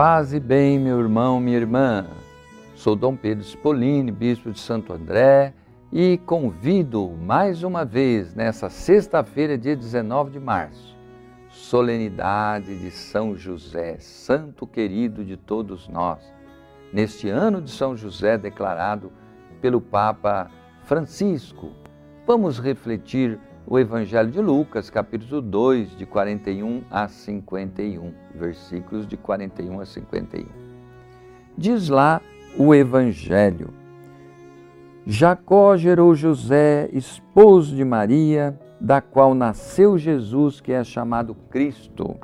Paz e bem, meu irmão, minha irmã. Sou Dom Pedro Spolini, bispo de Santo André, e convido mais uma vez nessa sexta-feira, dia 19 de março, solenidade de São José, santo querido de todos nós. Neste ano de São José declarado pelo Papa Francisco, vamos refletir o Evangelho de Lucas, capítulo 2, de 41 a 51, versículos de 41 a 51. Diz lá o Evangelho: Jacó gerou José, esposo de Maria, da qual nasceu Jesus, que é chamado Cristo.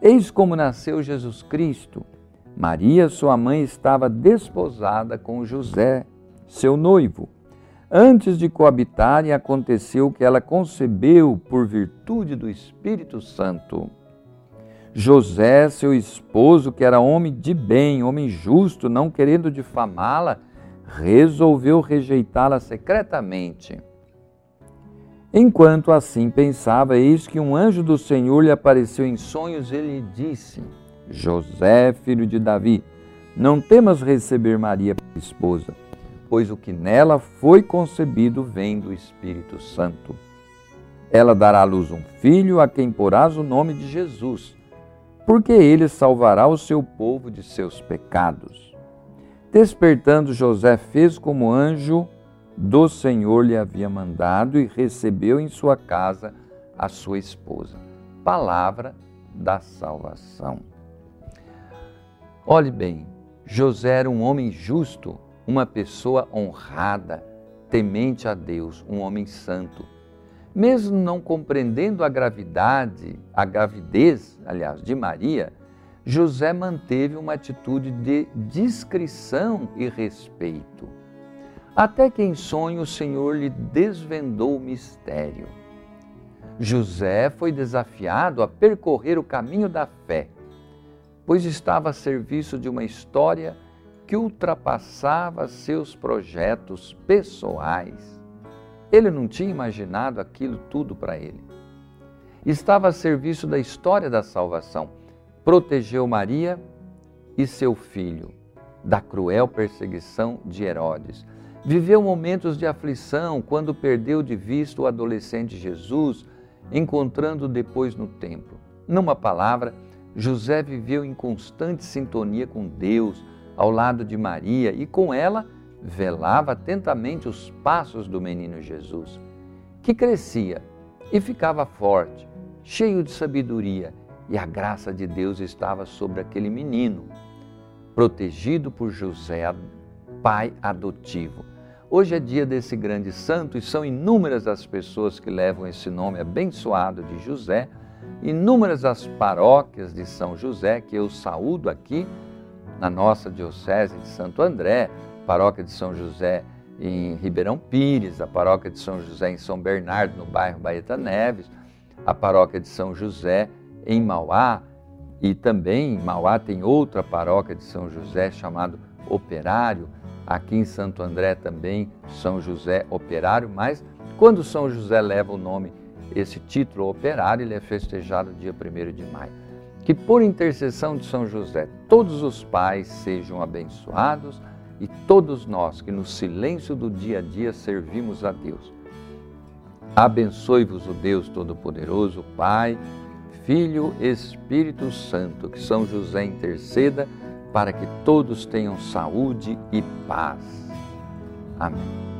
Eis como nasceu Jesus Cristo. Maria, sua mãe, estava desposada com José, seu noivo Antes de coabitarem, aconteceu que ela concebeu por virtude do Espírito Santo. José, seu esposo, que era homem de bem, homem justo, não querendo difamá-la, resolveu rejeitá-la secretamente. Enquanto assim pensava, eis que um anjo do Senhor lhe apareceu em sonhos e lhe disse: José, filho de Davi, não temas receber Maria por esposa pois o que nela foi concebido vem do Espírito Santo. Ela dará à luz um filho a quem porás o nome de Jesus, porque ele salvará o seu povo de seus pecados. Despertando, José fez como anjo do Senhor lhe havia mandado e recebeu em sua casa a sua esposa. Palavra da salvação. Olhe bem, José era um homem justo uma pessoa honrada, temente a Deus, um homem santo. Mesmo não compreendendo a gravidade, a gravidez, aliás, de Maria, José manteve uma atitude de discrição e respeito. Até que em sonho o Senhor lhe desvendou o mistério. José foi desafiado a percorrer o caminho da fé, pois estava a serviço de uma história que ultrapassava seus projetos pessoais. Ele não tinha imaginado aquilo tudo para ele. Estava a serviço da história da salvação. Protegeu Maria e seu filho da cruel perseguição de Herodes. Viveu momentos de aflição quando perdeu de vista o adolescente Jesus, encontrando depois no templo. Numa palavra, José viveu em constante sintonia com Deus, ao lado de Maria e com ela velava atentamente os passos do menino Jesus, que crescia e ficava forte, cheio de sabedoria, e a graça de Deus estava sobre aquele menino, protegido por José, pai adotivo. Hoje é dia desse grande santo e são inúmeras as pessoas que levam esse nome abençoado de José, inúmeras as paróquias de São José que eu saúdo aqui na nossa Diocese de Santo André, paróquia de São José em Ribeirão Pires, a paróquia de São José em São Bernardo, no bairro Baeta Neves, a paróquia de São José em Mauá, e também em Mauá tem outra paróquia de São José chamado Operário, aqui em Santo André também São José Operário, mas quando São José leva o nome, esse título operário, ele é festejado dia 1 de maio. Que por intercessão de São José, todos os pais sejam abençoados e todos nós que no silêncio do dia a dia servimos a Deus. Abençoe-vos o Deus Todo-Poderoso, Pai, Filho, Espírito Santo, que São José interceda para que todos tenham saúde e paz. Amém.